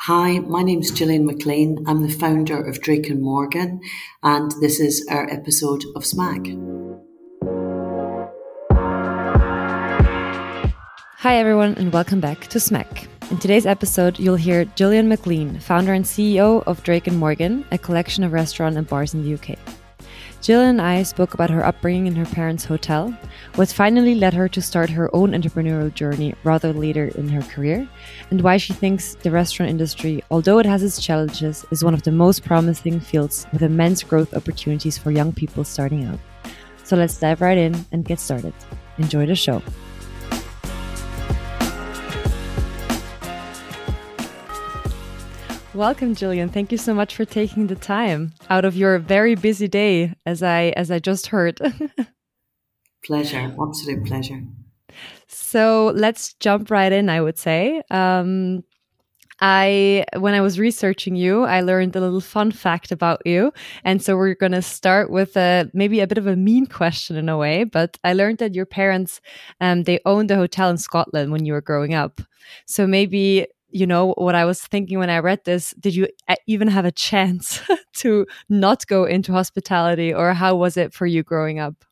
Hi, my name is Jillian MacLean. I'm the founder of Drake and Morgan, and this is our episode of Smack. Hi, everyone, and welcome back to Smack. In today's episode, you'll hear Jillian MacLean, founder and CEO of Drake and Morgan, a collection of restaurants and bars in the UK. Jill and I spoke about her upbringing in her parents' hotel, what finally led her to start her own entrepreneurial journey rather later in her career, and why she thinks the restaurant industry, although it has its challenges, is one of the most promising fields with immense growth opportunities for young people starting out. So let's dive right in and get started. Enjoy the show. Welcome, Jillian. Thank you so much for taking the time out of your very busy day, as I as I just heard. pleasure, absolute pleasure. So let's jump right in. I would say. Um, I when I was researching you, I learned a little fun fact about you, and so we're going to start with a maybe a bit of a mean question in a way. But I learned that your parents, um, they owned a hotel in Scotland when you were growing up. So maybe you know what i was thinking when i read this did you even have a chance to not go into hospitality or how was it for you growing up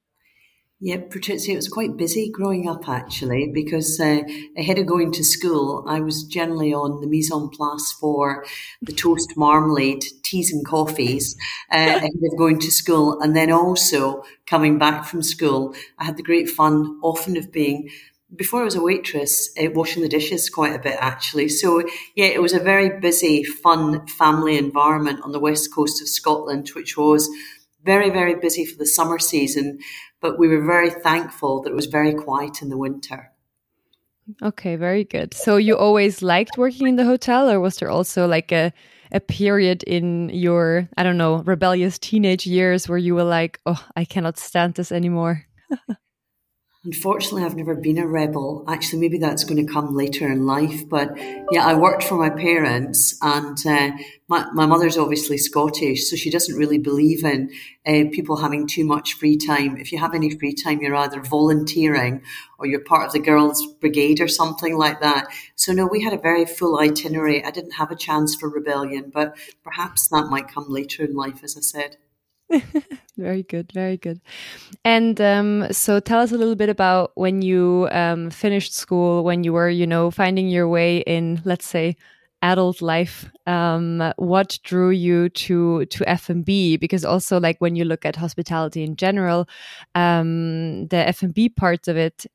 yeah, Patricia, it was quite busy growing up actually because uh, ahead of going to school, I was generally on the mise en place for the toast marmalade, teas and coffees uh, ahead of going to school. And then also coming back from school, I had the great fun often of being before I was a waitress, uh, washing the dishes quite a bit actually. So yeah, it was a very busy, fun family environment on the west coast of Scotland, which was very, very busy for the summer season. But we were very thankful that it was very quiet in the winter. Okay, very good. So you always liked working in the hotel, or was there also like a a period in your I don't know rebellious teenage years where you were like, oh, I cannot stand this anymore? Unfortunately, I've never been a rebel. Actually, maybe that's going to come later in life. But yeah, I worked for my parents, and uh, my, my mother's obviously Scottish, so she doesn't really believe in uh, people having too much free time. If you have any free time, you're either volunteering or you're part of the girls' brigade or something like that. So, no, we had a very full itinerary. I didn't have a chance for rebellion, but perhaps that might come later in life, as I said. very good, very good. And um, so, tell us a little bit about when you um, finished school, when you were, you know, finding your way in, let's say, adult life. Um, what drew you to to F and B? Because also, like when you look at hospitality in general, um, the F and B parts of it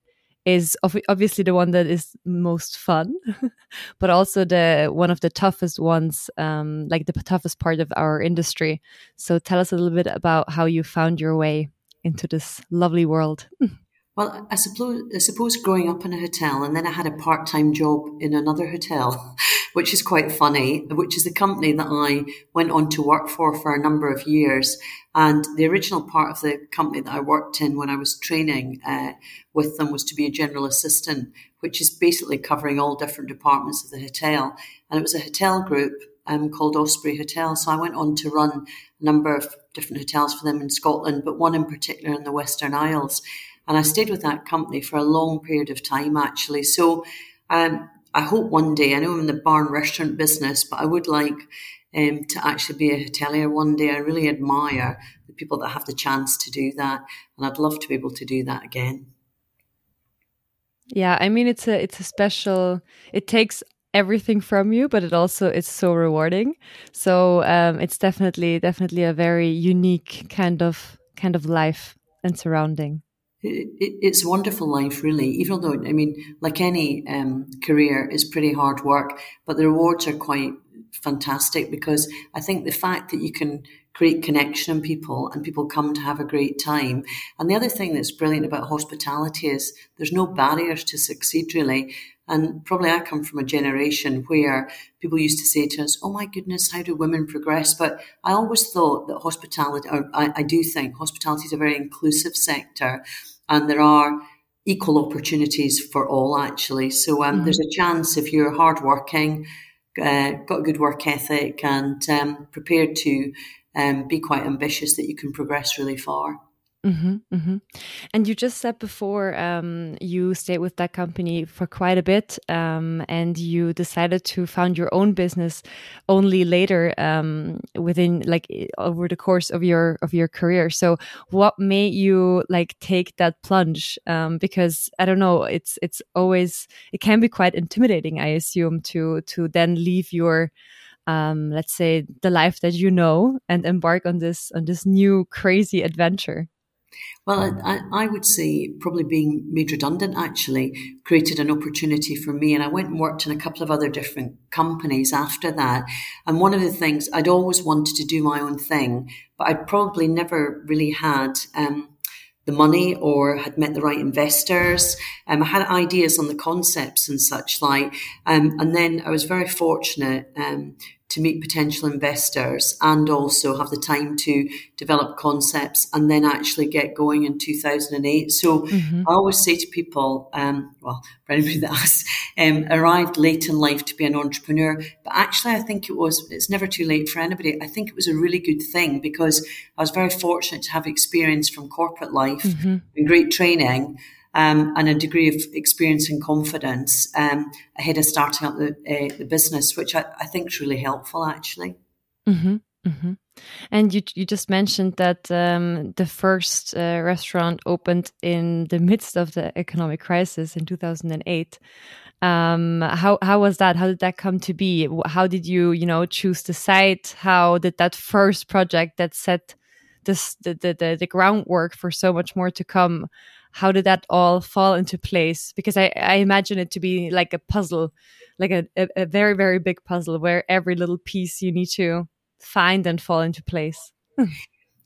is obviously the one that is most fun, but also the one of the toughest ones, um, like the toughest part of our industry. So tell us a little bit about how you found your way into this lovely world. Well, I suppose, I suppose growing up in a hotel and then I had a part time job in another hotel, which is quite funny, which is the company that I went on to work for for a number of years. And the original part of the company that I worked in when I was training uh, with them was to be a general assistant, which is basically covering all different departments of the hotel. And it was a hotel group um, called Osprey Hotel. So I went on to run a number of different hotels for them in Scotland, but one in particular in the Western Isles. And I stayed with that company for a long period of time, actually. So um, I hope one day, I know I'm in the bar and restaurant business, but I would like um, to actually be a hotelier one day. I really admire the people that have the chance to do that. And I'd love to be able to do that again. Yeah, I mean it's a it's a special it takes everything from you but it also is so rewarding so um, it's definitely definitely a very unique kind of kind of life and surrounding it, it, it's a wonderful life, really. Even though, I mean, like any um, career, is pretty hard work, but the rewards are quite fantastic because I think the fact that you can create connection in people and people come to have a great time. And the other thing that's brilliant about hospitality is there's no barriers to succeed, really. And probably I come from a generation where people used to say to us, Oh my goodness, how do women progress? But I always thought that hospitality, or I, I do think hospitality is a very inclusive sector and there are equal opportunities for all actually. So um, mm-hmm. there's a chance if you're hardworking, uh, got a good work ethic and um, prepared to um, be quite ambitious that you can progress really far. Mm-hmm, mm-hmm. And you just said before um, you stayed with that company for quite a bit, um, and you decided to found your own business only later um, within like over the course of your of your career. So, what made you like take that plunge? Um, because I don't know, it's it's always it can be quite intimidating, I assume, to to then leave your um, let's say the life that you know and embark on this on this new crazy adventure well, I, I, would say probably being made redundant actually created an opportunity for me. And I went and worked in a couple of other different companies after that. And one of the things I'd always wanted to do my own thing, but I'd probably never really had. Um, the money or had met the right investors. Um, I had ideas on the concepts and such like. Um, and then I was very fortunate um, to meet potential investors and also have the time to develop concepts and then actually get going in 2008. So mm-hmm. I always say to people, um, well, for anybody that has um, arrived late in life to be an entrepreneur, but actually I think it was, it's never too late for anybody. I think it was a really good thing because I was very fortunate to have experience from corporate life mm-hmm. and great training um, and a degree of experience and confidence um, ahead of starting up the, uh, the business, which I, I, think is really helpful actually. Mm-hmm, mm-hmm. And you you just mentioned that um, the first uh, restaurant opened in the midst of the economic crisis in 2008. Um, how how was that? How did that come to be? How did you you know choose the site? How did that first project that set this the the, the, the groundwork for so much more to come? How did that all fall into place? Because I, I imagine it to be like a puzzle, like a, a, a very, very big puzzle where every little piece you need to find and fall into place.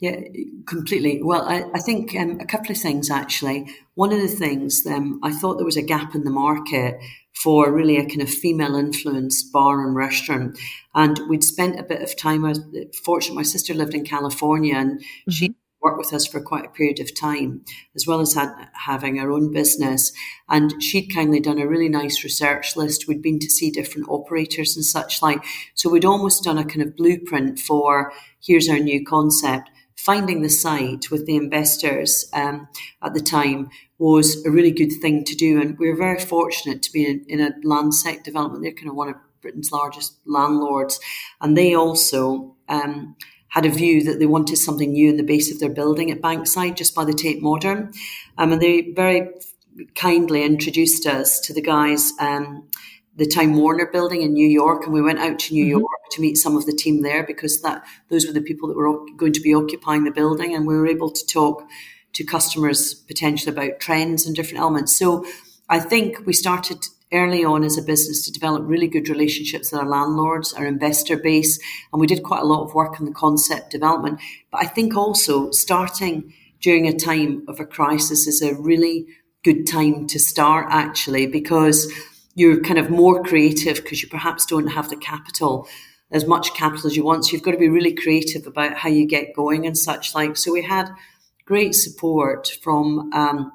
Yeah, completely. Well, I, I think um, a couple of things actually. One of the things um, I thought there was a gap in the market for really a kind of female influenced bar and restaurant. And we'd spent a bit of time. I was fortunate, my sister lived in California and mm-hmm. she worked with us for quite a period of time, as well as had, having our own business. And she'd kindly done a really nice research list. We'd been to see different operators and such like. So we'd almost done a kind of blueprint for here's our new concept. Finding the site with the investors um, at the time was a really good thing to do. And we were very fortunate to be in, in a Landsec development. They're kind of one of Britain's largest landlords. And they also um, had a view that they wanted something new in the base of their building at Bankside, just by the Tate Modern. Um, and they very kindly introduced us to the guys, um, the Time Warner building in New York. And we went out to New mm-hmm. York to meet some of the team there because that those were the people that were going to be occupying the building. And we were able to talk to customers potentially about trends and different elements. So I think we started early on as a business to develop really good relationships with our landlords, our investor base, and we did quite a lot of work on the concept development. But I think also starting during a time of a crisis is a really good time to start actually because you're kind of more creative because you perhaps don't have the capital as much capital as you want. So you've got to be really creative about how you get going and such like. So we had great support from um,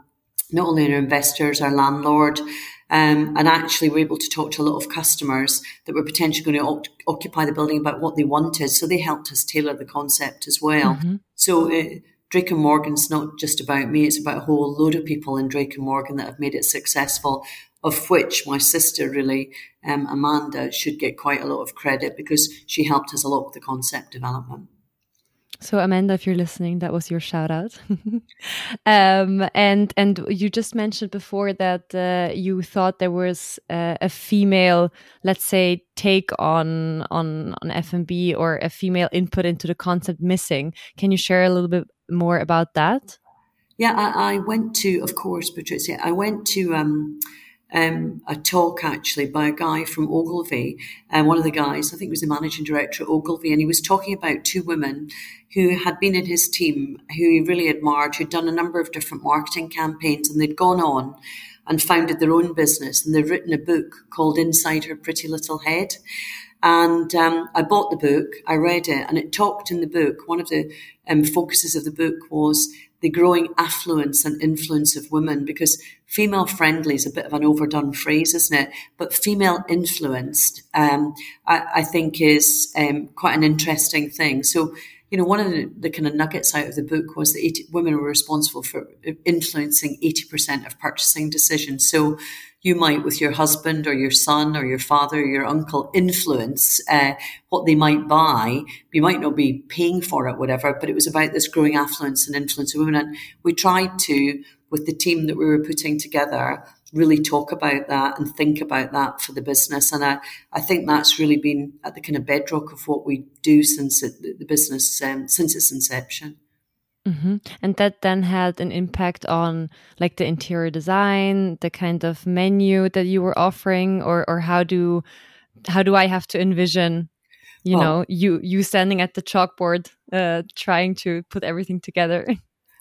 not only our investors, our landlord, um, and actually, we're able to talk to a lot of customers that were potentially going to o- occupy the building about what they wanted. So they helped us tailor the concept as well. Mm-hmm. So uh, Drake and Morgan's not just about me; it's about a whole load of people in Drake and Morgan that have made it successful. Of which my sister, really, um, Amanda, should get quite a lot of credit because she helped us a lot with the concept development. So Amanda, if you're listening, that was your shout out. um, and and you just mentioned before that uh, you thought there was uh, a female, let's say, take on on on F&B or a female input into the concept missing. Can you share a little bit more about that? Yeah, I, I went to, of course, Patricia. I went to. Um, um, a talk actually by a guy from Ogilvy, and uh, one of the guys, I think was the managing director at Ogilvy, and he was talking about two women who had been in his team who he really admired, who'd done a number of different marketing campaigns, and they'd gone on and founded their own business, and they'd written a book called Inside Her Pretty Little Head. And um, I bought the book, I read it, and it talked in the book. One of the um, focuses of the book was the growing affluence and influence of women because female friendly is a bit of an overdone phrase, isn't it? But female influenced, um, I, I, think is um, quite an interesting thing. So you know, one of the, the kind of nuggets out of the book was that 80, women were responsible for influencing 80% of purchasing decisions. So you might, with your husband or your son or your father or your uncle, influence uh, what they might buy. You might not be paying for it, whatever, but it was about this growing affluence and influence of women. And we tried to, with the team that we were putting together, really talk about that and think about that for the business. And I, I think that's really been at the kind of bedrock of what we do since it, the business, um, since its inception. Mm-hmm. And that then had an impact on like the interior design, the kind of menu that you were offering, or or how do how do I have to envision, you well, know, you you standing at the chalkboard, uh, trying to put everything together.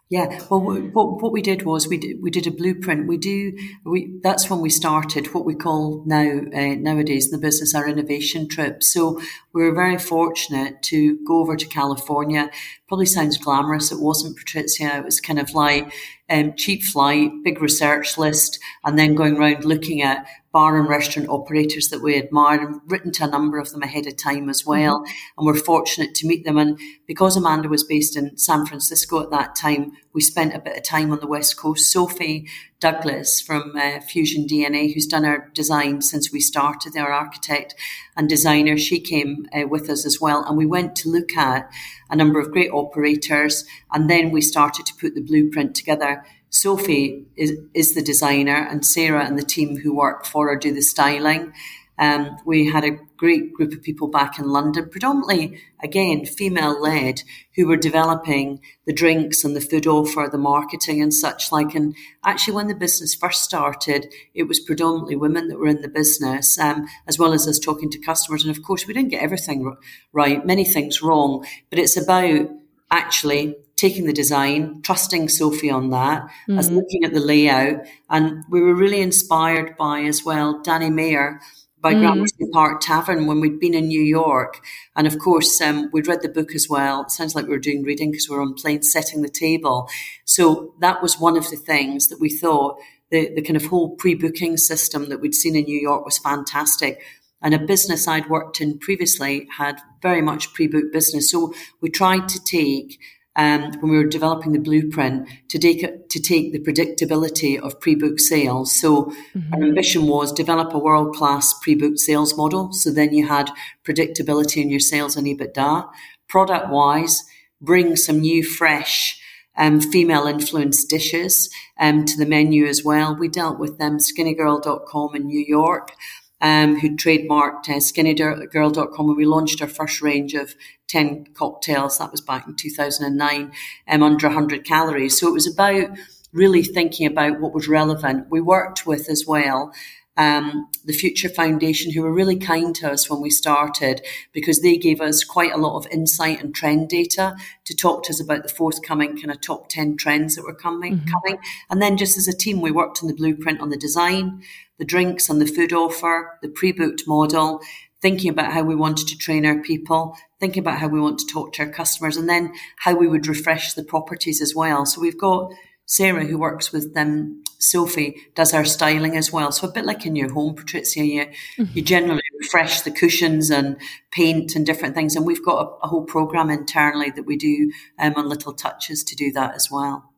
Yeah, well, what, what we did was we did, we did a blueprint. We do we that's when we started what we call now uh, nowadays in the business our innovation trip. So we were very fortunate to go over to California. Probably sounds glamorous. It wasn't Patricia. It was kind of like um, cheap flight, big research list, and then going around looking at bar and restaurant operators that we admired and written to a number of them ahead of time as well. Mm-hmm. And we're fortunate to meet them. And because Amanda was based in San Francisco at that time, we spent a bit of time on the West Coast. Sophie Douglas from uh, Fusion DNA, who's done our design since we started, our architect and designer, she came uh, with us as well. And we went to look at a number of great operators. And then we started to put the blueprint together Sophie is, is the designer, and Sarah and the team who work for her do the styling. Um, we had a great group of people back in London, predominantly, again, female led, who were developing the drinks and the food offer, the marketing and such like. And actually, when the business first started, it was predominantly women that were in the business, um, as well as us talking to customers. And of course, we didn't get everything right, many things wrong, but it's about actually taking the design, trusting Sophie on that, mm-hmm. as looking at the layout. And we were really inspired by as well Danny Meyer by mm. Gramercy Park Tavern when we'd been in New York. And of course, um, we'd read the book as well. It sounds like we were doing reading because we were on planes setting the table. So that was one of the things that we thought the, the kind of whole pre booking system that we'd seen in New York was fantastic. And a business I'd worked in previously had very much pre booked business. So we tried to take um, when we were developing the blueprint to take to take the predictability of pre-book sales. So mm-hmm. our ambition was develop a world-class pre-book sales model. So then you had predictability in your sales and EBITDA. Product-wise, bring some new, fresh. Um, female influenced dishes um, to the menu as well. We dealt with them, skinnygirl.com in New York um, who trademarked uh, skinnygirl.com when we launched our first range of 10 cocktails. That was back in 2009, um, under 100 calories. So it was about really thinking about what was relevant. We worked with as well um, the Future Foundation, who were really kind to us when we started because they gave us quite a lot of insight and trend data to talk to us about the forthcoming kind of top 10 trends that were coming. Mm-hmm. coming. And then just as a team, we worked on the blueprint on the design, the drinks and the food offer, the pre-booked model, thinking about how we wanted to train our people, thinking about how we want to talk to our customers, and then how we would refresh the properties as well. So we've got Sarah, who works with um, Sophie, does our styling as well. So a bit like in your home, Patrizia, you, mm-hmm. you generally refresh the cushions and paint and different things. And we've got a, a whole program internally that we do um, on little touches to do that as well.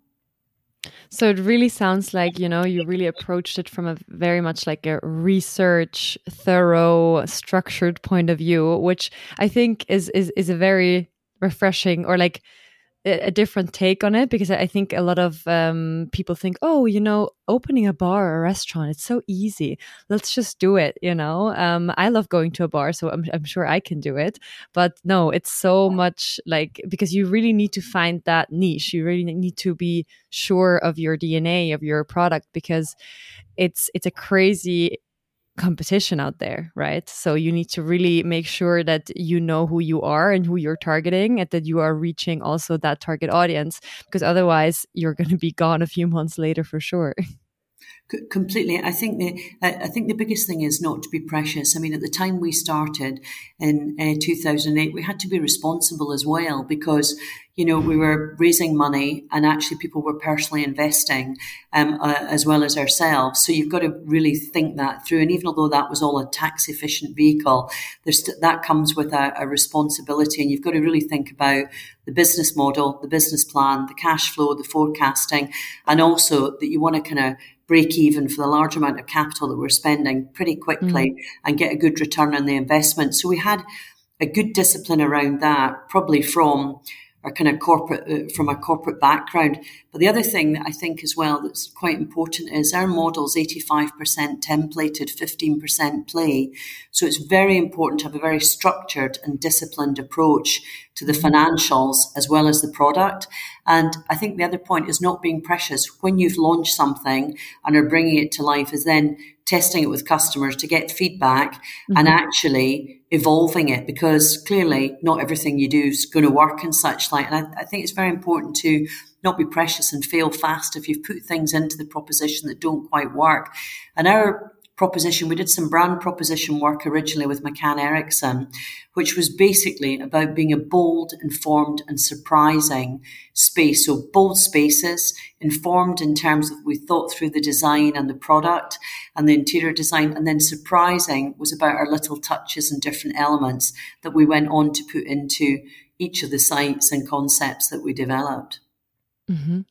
So it really sounds like, you know, you really approached it from a very much like a research, thorough, structured point of view, which I think is is is a very refreshing or like a different take on it because I think a lot of um, people think, oh, you know, opening a bar or a restaurant, it's so easy. Let's just do it. You know, um, I love going to a bar, so I'm, I'm sure I can do it. But no, it's so much like because you really need to find that niche. You really need to be sure of your DNA of your product because it's it's a crazy competition out there, right? So you need to really make sure that you know who you are and who you're targeting and that you are reaching also that target audience because otherwise you're going to be gone a few months later for sure. Completely. I think the I think the biggest thing is not to be precious. I mean, at the time we started in uh, 2008, we had to be responsible as well because you know we were raising money and actually people were personally investing um, uh, as well as ourselves. So you've got to really think that through. And even although that was all a tax efficient vehicle, there's that comes with a, a responsibility, and you've got to really think about the business model, the business plan, the cash flow, the forecasting, and also that you want to kind of break even for the large amount of capital that we're spending pretty quickly mm. and get a good return on the investment. So we had a good discipline around that, probably from our kind of corporate uh, from a corporate background. But the other thing that I think as well that's quite important is our model's 85% templated, 15% play. So it's very important to have a very structured and disciplined approach to the financials as well as the product. And I think the other point is not being precious. When you've launched something and are bringing it to life is then testing it with customers to get feedback mm-hmm. and actually evolving it because clearly not everything you do is going to work and such like. And I, I think it's very important to not be precious and fail fast if you've put things into the proposition that don't quite work. And our proposition. We did some brand proposition work originally with McCann Erickson, which was basically about being a bold, informed, and surprising space. So bold spaces, informed in terms of we thought through the design and the product and the interior design, and then surprising was about our little touches and different elements that we went on to put into each of the sites and concepts that we developed. Mm-hmm.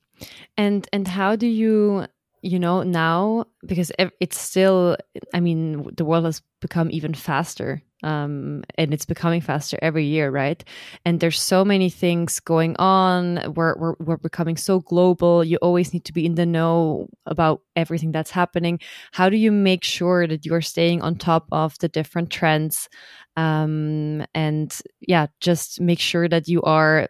And and how do you you know now because it's still i mean the world has become even faster um, and it's becoming faster every year right? And there's so many things going on. We're, we're, we're becoming so global. You always need to be in the know about everything that's happening. How do you make sure that you're staying on top of the different trends? Um, and yeah just make sure that you are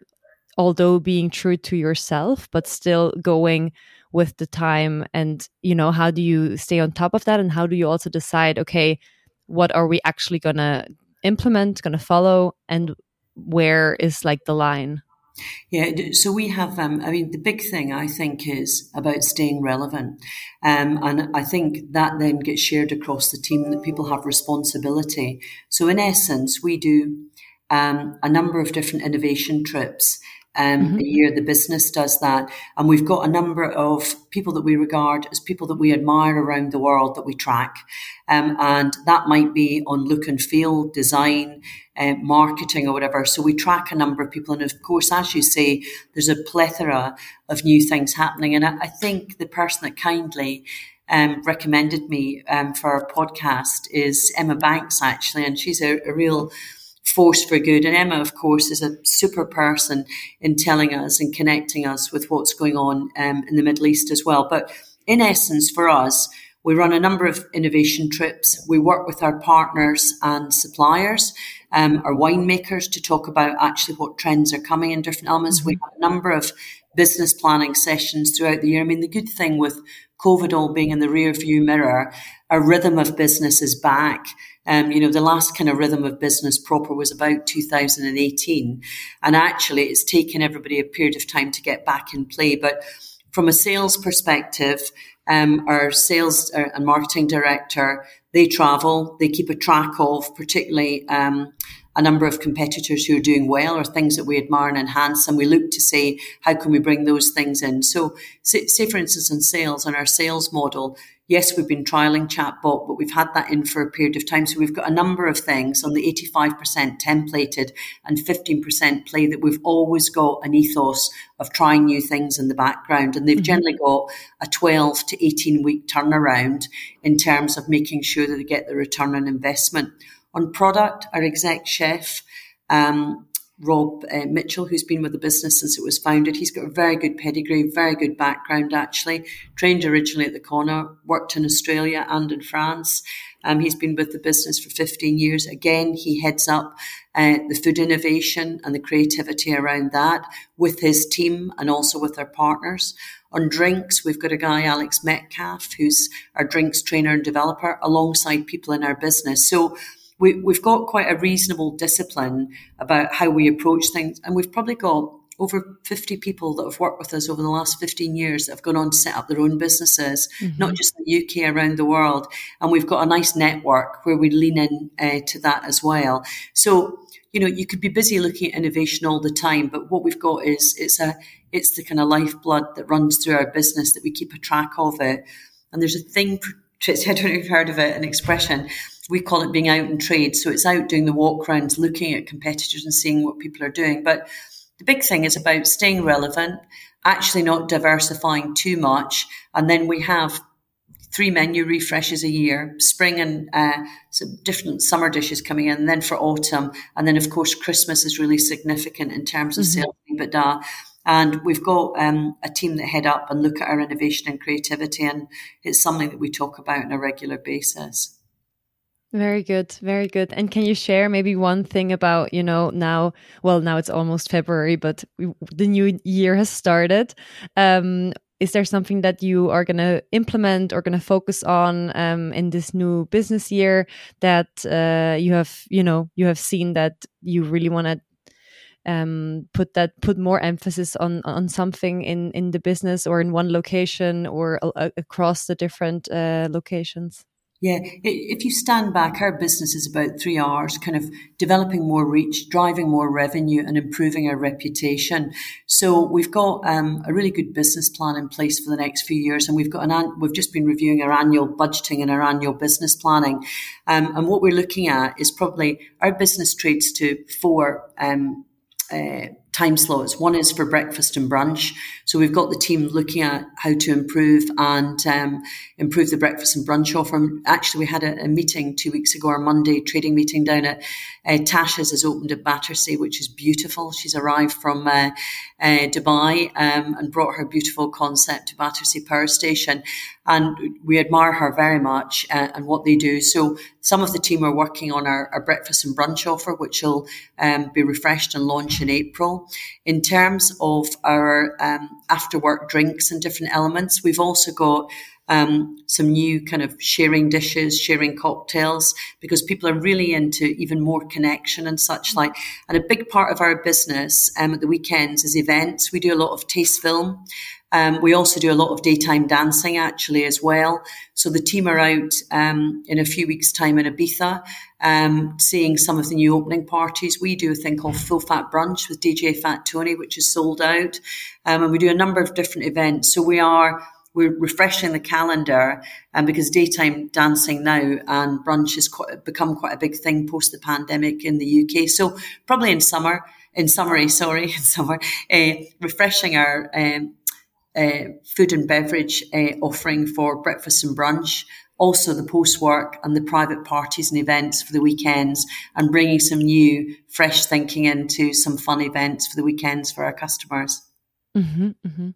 although being true to yourself but still going with the time and you know how do you stay on top of that and how do you also decide okay what are we actually going to implement going to follow and where is like the line yeah, so we have, um, I mean, the big thing I think is about staying relevant. Um, and I think that then gets shared across the team that people have responsibility. So, in essence, we do um, a number of different innovation trips um, mm-hmm. a year. The business does that. And we've got a number of people that we regard as people that we admire around the world that we track. Um, and that might be on look and feel, design, uh, marketing, or whatever. So we track a number of people. And of course, as you say, there's a plethora of new things happening. And I, I think the person that kindly um, recommended me um, for our podcast is Emma Banks, actually, and she's a, a real force for good. And Emma, of course, is a super person in telling us and connecting us with what's going on um, in the Middle East as well. But in essence, for us, we run a number of innovation trips. We work with our partners and suppliers, um, our winemakers to talk about actually what trends are coming in different elements. Mm-hmm. We have a number of business planning sessions throughout the year. I mean, the good thing with COVID all being in the rear view mirror, our rhythm of business is back. Um, you know, the last kind of rhythm of business proper was about 2018. And actually, it's taken everybody a period of time to get back in play. But from a sales perspective, um, our sales and marketing director, they travel, they keep a track of particularly um, a number of competitors who are doing well or things that we admire and enhance. And we look to say, how can we bring those things in? So, say, for instance, in sales, on our sales model, yes, we've been trialing chatbot, but we've had that in for a period of time. So we've got a number of things on the 85% templated and 15% play that we've always got an ethos of trying new things in the background. And they've mm-hmm. generally got a 12 to 18 week turnaround in terms of making sure that they get the return on investment. On product, our exec chef, um, Rob uh, Mitchell, who's been with the business since it was founded. He's got a very good pedigree, very good background actually. Trained originally at the Corner, worked in Australia and in France. Um, he's been with the business for 15 years. Again, he heads up uh, the food innovation and the creativity around that with his team and also with our partners. On drinks, we've got a guy, Alex Metcalf, who's our drinks trainer and developer alongside people in our business. So we, we've got quite a reasonable discipline about how we approach things. And we've probably got over 50 people that have worked with us over the last 15 years that have gone on to set up their own businesses, mm-hmm. not just in the UK, around the world. And we've got a nice network where we lean in uh, to that as well. So, you know, you could be busy looking at innovation all the time, but what we've got is it's a it's the kind of lifeblood that runs through our business that we keep a track of it. And there's a thing, Tritsy, I don't know if you've heard of it, an expression. We call it being out in trade. So it's out doing the walk rounds, looking at competitors and seeing what people are doing. But the big thing is about staying relevant, actually not diversifying too much. And then we have three menu refreshes a year, spring and uh, some different summer dishes coming in, and then for autumn. And then, of course, Christmas is really significant in terms of mm-hmm. sales EBITDA. And we've got um, a team that head up and look at our innovation and creativity, and it's something that we talk about on a regular basis. Very good, very good. And can you share maybe one thing about, you know, now, well, now it's almost February, but we, the new year has started. Um, is there something that you are going to implement or going to focus on um, in this new business year that uh, you have, you know, you have seen that you really want to um, put that put more emphasis on on something in in the business or in one location or across the different uh, locations? Yeah, if you stand back, our business is about three hours, kind of developing more reach, driving more revenue, and improving our reputation. So we've got um, a really good business plan in place for the next few years, and we've got an we've just been reviewing our annual budgeting and our annual business planning. Um, and what we're looking at is probably our business trades to four um, uh, time slots. One is for breakfast and brunch. So we've got the team looking at how to improve and um, improve the breakfast and brunch offer. Actually, we had a, a, meeting two weeks ago, our Monday trading meeting down at uh, Tasha's has opened at Battersea, which is beautiful. She's arrived from uh, uh, Dubai um, and brought her beautiful concept to Battersea Power Station. And we admire her very much uh, and what they do. So some of the team are working on our, our breakfast and brunch offer, which will um, be refreshed and launched in April. In terms of our um, after work drinks and different elements, we've also got um, some new kind of sharing dishes, sharing cocktails, because people are really into even more connection and such like. And a big part of our business um, at the weekends is events. We do a lot of taste film. Um, we also do a lot of daytime dancing actually as well. So the team are out um, in a few weeks' time in Ibiza, um, seeing some of the new opening parties. We do a thing called Full Fat Brunch with DJ Fat Tony, which is sold out, um, and we do a number of different events. So we are we're refreshing the calendar and um, because daytime dancing now and brunch has quite, become quite a big thing post the pandemic in the UK. So probably in summer, in summary, sorry, in summer, uh, refreshing our um, uh, food and beverage uh, offering for breakfast and brunch, also the post work and the private parties and events for the weekends, and bringing some new, fresh thinking into some fun events for the weekends for our customers. Mm-hmm, mm-hmm.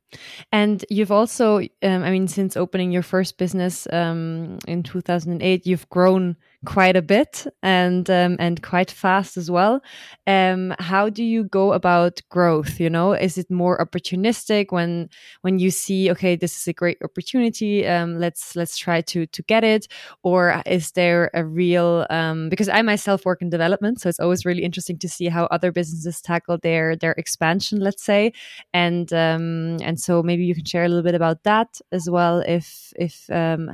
And you've also, um, I mean, since opening your first business um, in 2008, you've grown quite a bit and um, and quite fast as well. Um, how do you go about growth? You know, is it more opportunistic when when you see okay, this is a great opportunity, um, let's let's try to to get it, or is there a real? Um, because I myself work in development, so it's always really interesting to see how other businesses tackle their their expansion, let's say, and um, and so maybe you can share a little bit about that as well, if if um,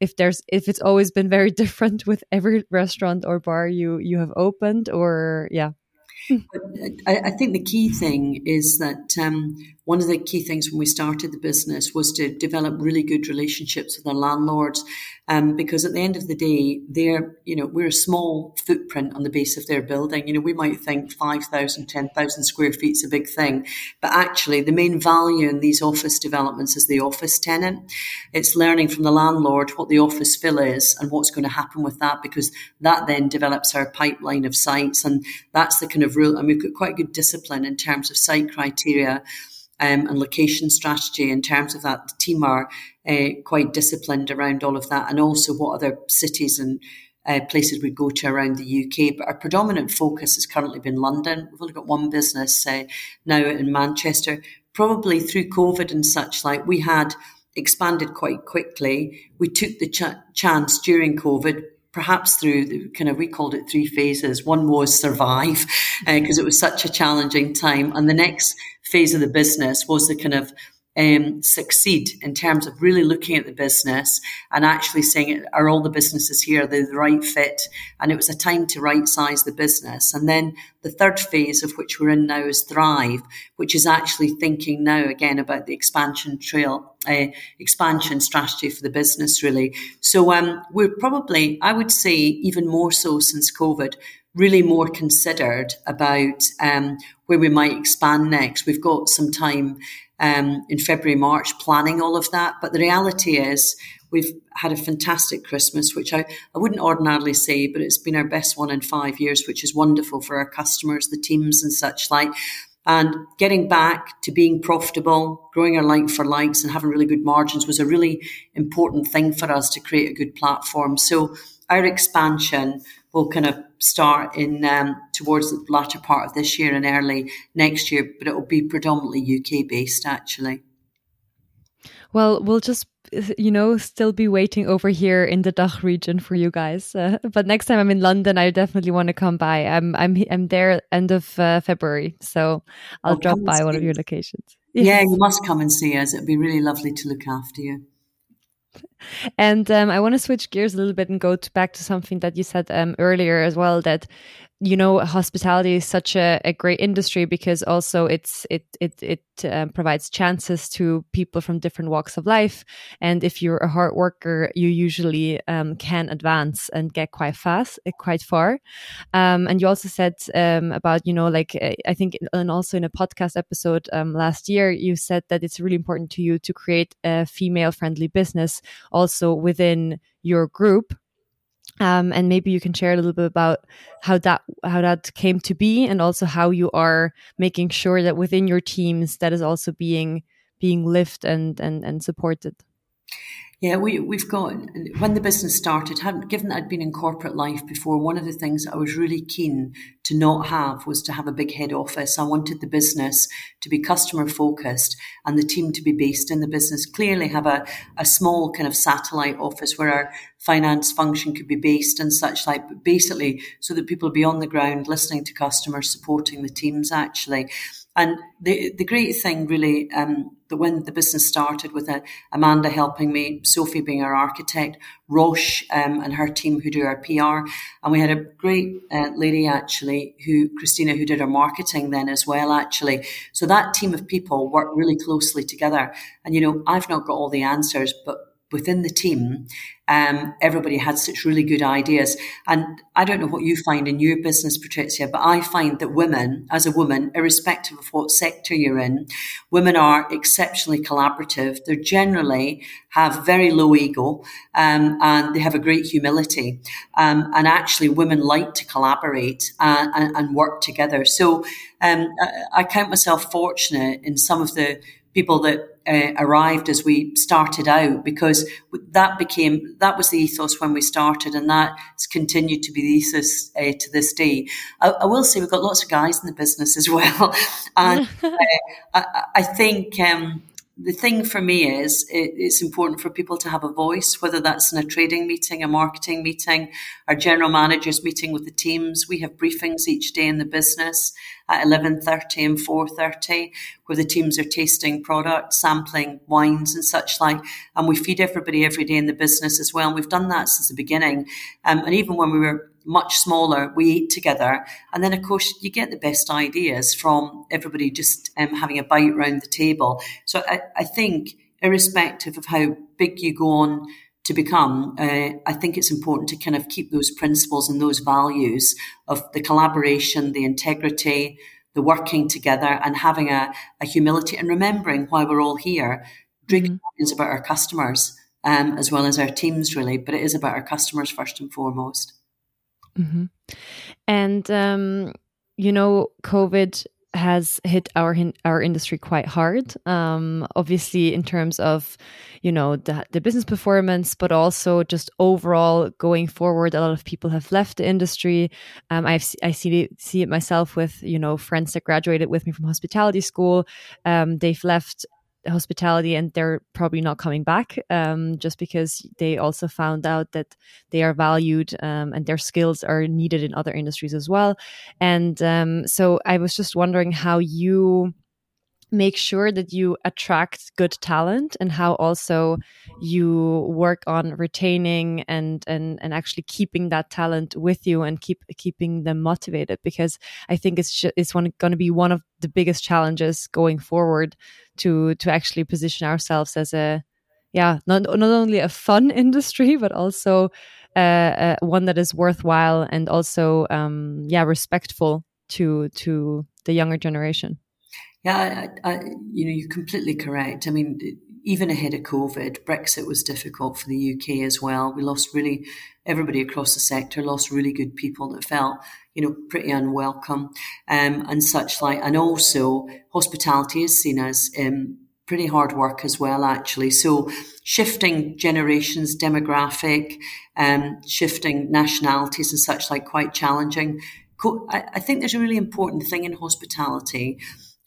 if there's if it's always been very different with every restaurant or bar you you have opened or yeah. I, I, think the key thing is that um, one of the key things when we started the business was to develop really good relationships with our landlords. Um, because at the end of the day, they're, you know, we're a small footprint on the base of their building. You know, we might think 5,000, 10,000 square feet is a big thing, but actually the main value in these office developments is the office tenant. It's learning from the landlord what the office fill is and what's going to happen with that, because that then develops our pipeline of sites. And that's the kind of rule. And we've got quite good discipline in terms of site criteria um, and location strategy in terms of that. The team are uh, quite disciplined around all of that, and also what other cities and uh, places we go to around the UK. But our predominant focus has currently been London. We've only got one business uh, now in Manchester. Probably through COVID and such, like we had expanded quite quickly. We took the ch- chance during COVID perhaps through the kind of we called it three phases. One was survive because uh, it was such a challenging time, and the next phase of the business was the kind of um, succeed in terms of really looking at the business and actually saying, are all the businesses here the, right fit? And it was a time to right size the business. And then the third phase of which we're in now is thrive, which is actually thinking now again about the expansion trail, uh, expansion strategy for the business really. So um, we're probably, I would say, even more so since COVID, really more considered about um, where we might expand next. We've got some time um, in February, March, planning all of that. But the reality is, we've had a fantastic Christmas, which I, I wouldn't ordinarily say, but it's been our best one in five years, which is wonderful for our customers, the teams, and such like. And getting back to being profitable, growing our like for likes, and having really good margins was a really important thing for us to create a good platform. So our expansion will kind of start in um, towards the latter part of this year and early next year, but it will be predominantly UK based actually. Well, we'll just you know still be waiting over here in the DACH region for you guys. Uh, but next time I'm in London, I definitely want to come by. I'm I'm I'm there end of uh, February, so I'll, I'll drop by one of your locations. Yes. Yeah, you must come and see us. It'd be really lovely to look after you. And um, I want to switch gears a little bit and go to back to something that you said um, earlier as well that you know hospitality is such a, a great industry because also it's it it it um, provides chances to people from different walks of life. And if you're a hard worker you usually um, can advance and get quite fast uh, quite far. Um, and you also said um, about you know like uh, i think and also in a podcast episode um, last year you said that it's really important to you to create a female friendly business also within your group um, and maybe you can share a little bit about how that how that came to be, and also how you are making sure that within your teams that is also being being lived and and and supported. Yeah, we, we've got, when the business started, given that I'd been in corporate life before, one of the things I was really keen to not have was to have a big head office. I wanted the business to be customer focused and the team to be based in the business. Clearly have a, a small kind of satellite office where our finance function could be based and such like, but basically so that people be on the ground listening to customers, supporting the teams actually. And the the great thing really um, that when the business started with uh, Amanda helping me, Sophie being our architect, Roche um, and her team who do our PR, and we had a great uh, lady actually who Christina who did our marketing then as well actually. So that team of people worked really closely together. And you know I've not got all the answers, but within the team, um, everybody had such really good ideas. And I don't know what you find in your business, Patricia, but I find that women, as a woman, irrespective of what sector you're in, women are exceptionally collaborative. They generally have very low ego um, and they have a great humility. Um, and actually, women like to collaborate and, and, and work together. So um, I, I count myself fortunate in some of the people that uh, arrived as we started out because that became that was the ethos when we started and that has continued to be the ethos uh, to this day. I, I, will say we've got lots of guys in the business as well. And uh, I, I, think um, the thing for me is it, it's important for people to have a voice, whether that's in a trading meeting, a marketing meeting, our general managers meeting with the teams. We have briefings each day in the business at 11.30 and 4.30 where the teams are tasting products, sampling wines and such like. And we feed everybody every day in the business as well. And we've done that since the beginning. Um, and even when we were much smaller, we eat together. And then, of course, you get the best ideas from everybody just um, having a bite round the table. So I, I, think, irrespective of how big you go on to become, uh, I think it's important to kind of keep those principles and those values of the collaboration, the integrity, the working together, and having a, a humility and remembering why we're all here. Drinking mm-hmm. is about our customers. Um, as well as our teams, really, but it is about our customers first and foremost. Mm-hmm. And um, you know, COVID has hit our our industry quite hard. Um, obviously, in terms of you know the the business performance, but also just overall going forward. A lot of people have left the industry. Um, I've I see it, see it myself with you know friends that graduated with me from hospitality school. Um, they've left hospitality and they're probably not coming back um, just because they also found out that they are valued um, and their skills are needed in other industries as well. And um, so i was just wondering how you make sure that you attract good talent and how also you work on retaining and and and actually keeping that talent with you and keep keeping them motivated because I think it's it's one going to be one of the biggest challenges going forward to to actually position ourselves as a yeah not not only a fun industry but also uh, uh, one that is worthwhile and also um, yeah respectful to to the younger generation. Yeah, I, I, you know, you're completely correct. I mean, even ahead of COVID, Brexit was difficult for the UK as well. We lost really everybody across the sector lost really good people that felt, you know, pretty unwelcome um, and such like. And also, hospitality is seen as um, pretty hard work as well, actually. So, shifting generations, demographic, um, shifting nationalities and such like, quite challenging. I, I think there's a really important thing in hospitality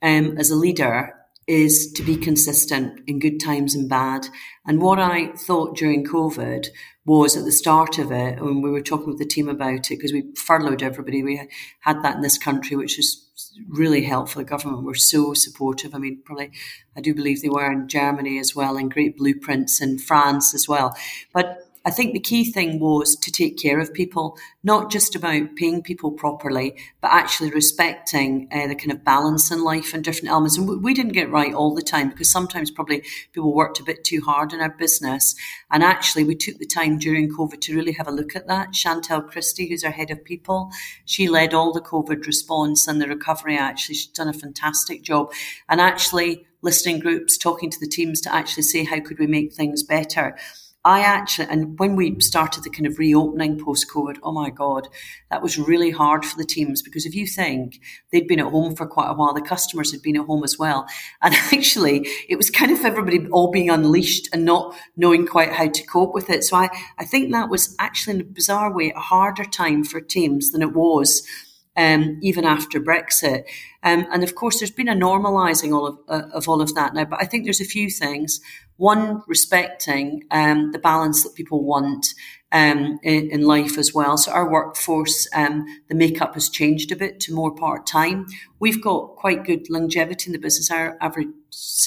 um, as a leader is to be consistent in good times and bad. And what I thought during COVID was at the start of it, when we were talking with the team about it, because we furloughed everybody, we had that in this country, which was really helpful. The government were so supportive. I mean, probably, I do believe they were in Germany as well, and great blueprints in France as well. But I think the key thing was to take care of people, not just about paying people properly, but actually respecting uh, the kind of balance in life and different elements. And we didn't get right all the time because sometimes probably people worked a bit too hard in our business. And actually, we took the time during COVID to really have a look at that. Chantel Christie, who's our head of people, she led all the COVID response and the recovery. Actually, she's done a fantastic job. And actually, listening groups, talking to the teams to actually say how could we make things better. I actually, and when we started the kind of reopening post COVID, oh my God, that was really hard for the teams because if you think they'd been at home for quite a while, the customers had been at home as well. And actually, it was kind of everybody all being unleashed and not knowing quite how to cope with it. So I, I think that was actually in a bizarre way a harder time for teams than it was um, even after Brexit. Um, and of course, there's been a normalising all of, uh, of all of that now. But I think there's a few things. One, respecting um, the balance that people want um, in, in, life as well. So our workforce, um, the makeup has changed a bit to more part time. We've got quite good longevity in the business. Our average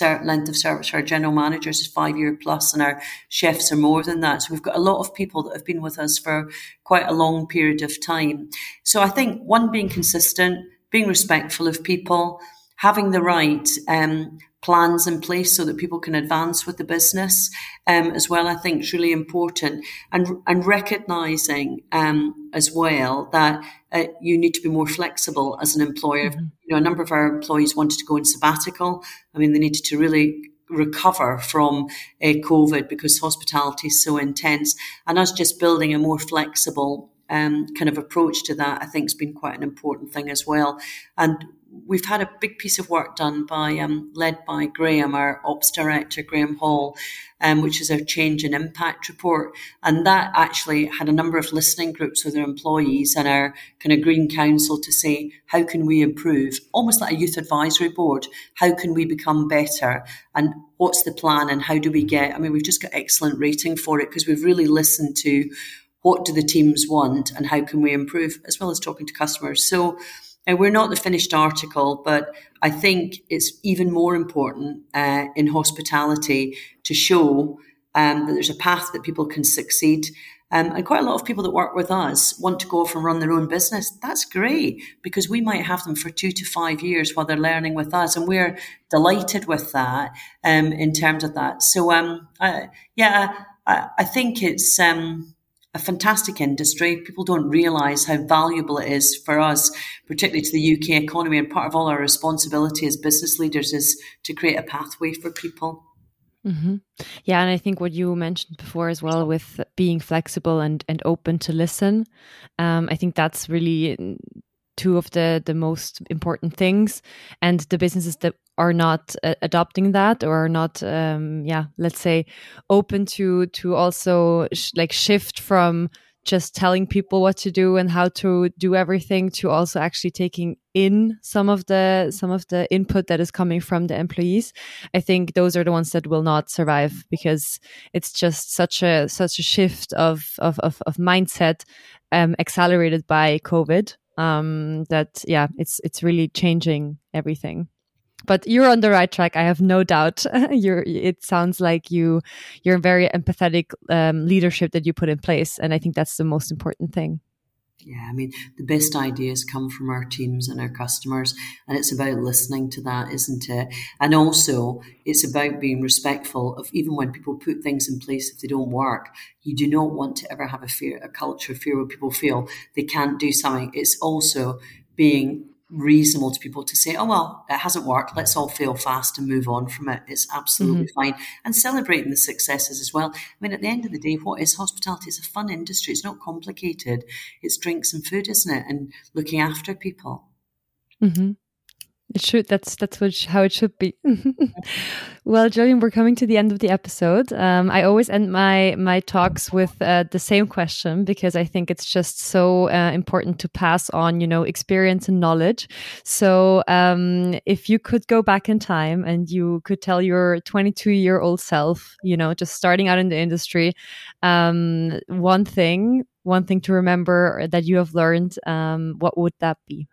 length of service for our general managers is five year plus, and our chefs are more than that. So we've got a lot of people that have been with us for quite a long period of time. So I think one being consistent, being respectful of people, having the right um, plans in place so that people can advance with the business um, as well, I think is really important. And, and recognizing um, as well that uh, you need to be more flexible as an employer. Mm-hmm. You know, a number of our employees wanted to go in sabbatical. I mean, they needed to really recover from uh, COVID because hospitality is so intense. And us just building a more flexible um, kind of approach to that, I think, has been quite an important thing as well. And we've had a big piece of work done by, um, led by Graham, our ops director, Graham Hall, um, which is our change and impact report. And that actually had a number of listening groups with our employees and our kind of green council to say, how can we improve? Almost like a youth advisory board. How can we become better? And what's the plan and how do we get, I mean, we've just got excellent rating for it because we've really listened to what do the teams want and how can we improve as well as talking to customers. So, now, we're not the finished article, but I think it's even more important uh, in hospitality to show um, that there's a path that people can succeed. Um, and quite a lot of people that work with us want to go off and run their own business. That's great because we might have them for two to five years while they're learning with us, and we're delighted with that um, in terms of that. So, um, uh, yeah, I, I, think it's um, a fantastic industry. People don't realise how valuable it is for us, particularly to the UK economy. And part of all our responsibility as business leaders is to create a pathway for people. Mm-hmm. Yeah, and I think what you mentioned before as well with being flexible and and open to listen, um, I think that's really two of the the most important things and the businesses that are not uh, adopting that or are not um yeah let's say open to to also sh like shift from just telling people what to do and how to do everything to also actually taking in some of the some of the input that is coming from the employees. I think those are the ones that will not survive because it's just such a such a shift of of of, of mindset um, accelerated by covid um, that yeah it's it's really changing everything but you're on the right track. I have no doubt. you're. It sounds like you you're very empathetic um, leadership that you put in place, and I think that's the most important thing. Yeah, I mean, the best ideas come from our teams and our customers, and it's about listening to that, isn't it? And also, it's about being respectful of even when people put things in place if they don't work. You do not want to ever have a fear, a culture of fear where people feel they can't do something. It's also being reasonable to people to say, oh, well, it hasn't worked. Let's all fail fast and move on from it. It's absolutely mm-hmm. fine. And celebrating the successes as well. I mean, at the end of the day, what is hospitality? It's a fun industry. It's not complicated. It's drinks and food, isn't it? And looking after people. Mm-hmm. It should. That's that's what, how it should be. well, Jillian, we're coming to the end of the episode. Um, I always end my my talks with uh, the same question because I think it's just so uh, important to pass on, you know, experience and knowledge. So, um, if you could go back in time and you could tell your 22 year old self, you know, just starting out in the industry, um, one thing, one thing to remember that you have learned, um, what would that be?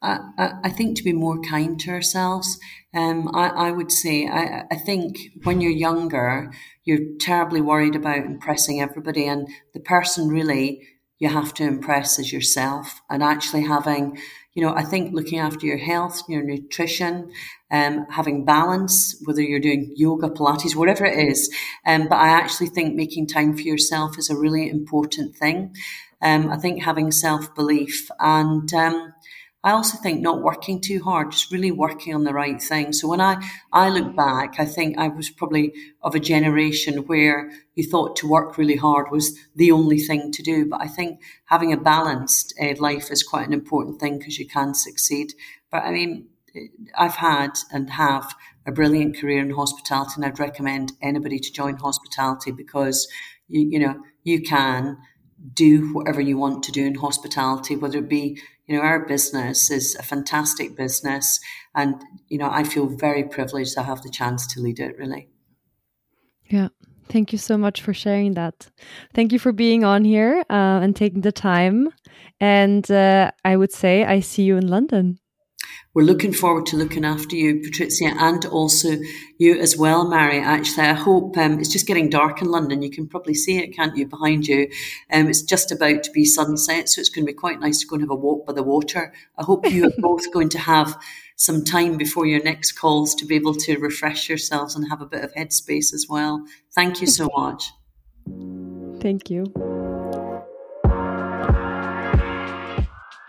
I, I think to be more kind to ourselves. Um, I, I would say, I, I think when you're younger, you're terribly worried about impressing everybody, and the person really you have to impress is yourself. And actually having, you know, I think looking after your health, your nutrition, um, having balance, whether you're doing yoga, Pilates, whatever it is. Um, but I actually think making time for yourself is a really important thing. Um, I think having self belief and, um, I also think not working too hard, just really working on the right thing. So when I, I look back, I think I was probably of a generation where you thought to work really hard was the only thing to do. But I think having a balanced uh, life is quite an important thing because you can succeed. But I mean, I've had and have a brilliant career in hospitality, and I'd recommend anybody to join hospitality because you, you know you can do whatever you want to do in hospitality, whether it be you know, our business is a fantastic business. And, you know, I feel very privileged to have the chance to lead it, really. Yeah. Thank you so much for sharing that. Thank you for being on here uh, and taking the time. And uh, I would say I see you in London we're looking forward to looking after you, Patricia, and also you as well, Mary. Actually, I hope um, it's just getting dark in London. You can probably see it, can't you, behind you? Um, it's just about to be sunset, so it's going to be quite nice to go and have a walk by the water. I hope you are both going to have some time before your next calls to be able to refresh yourselves and have a bit of headspace as well. Thank you so much. Thank you.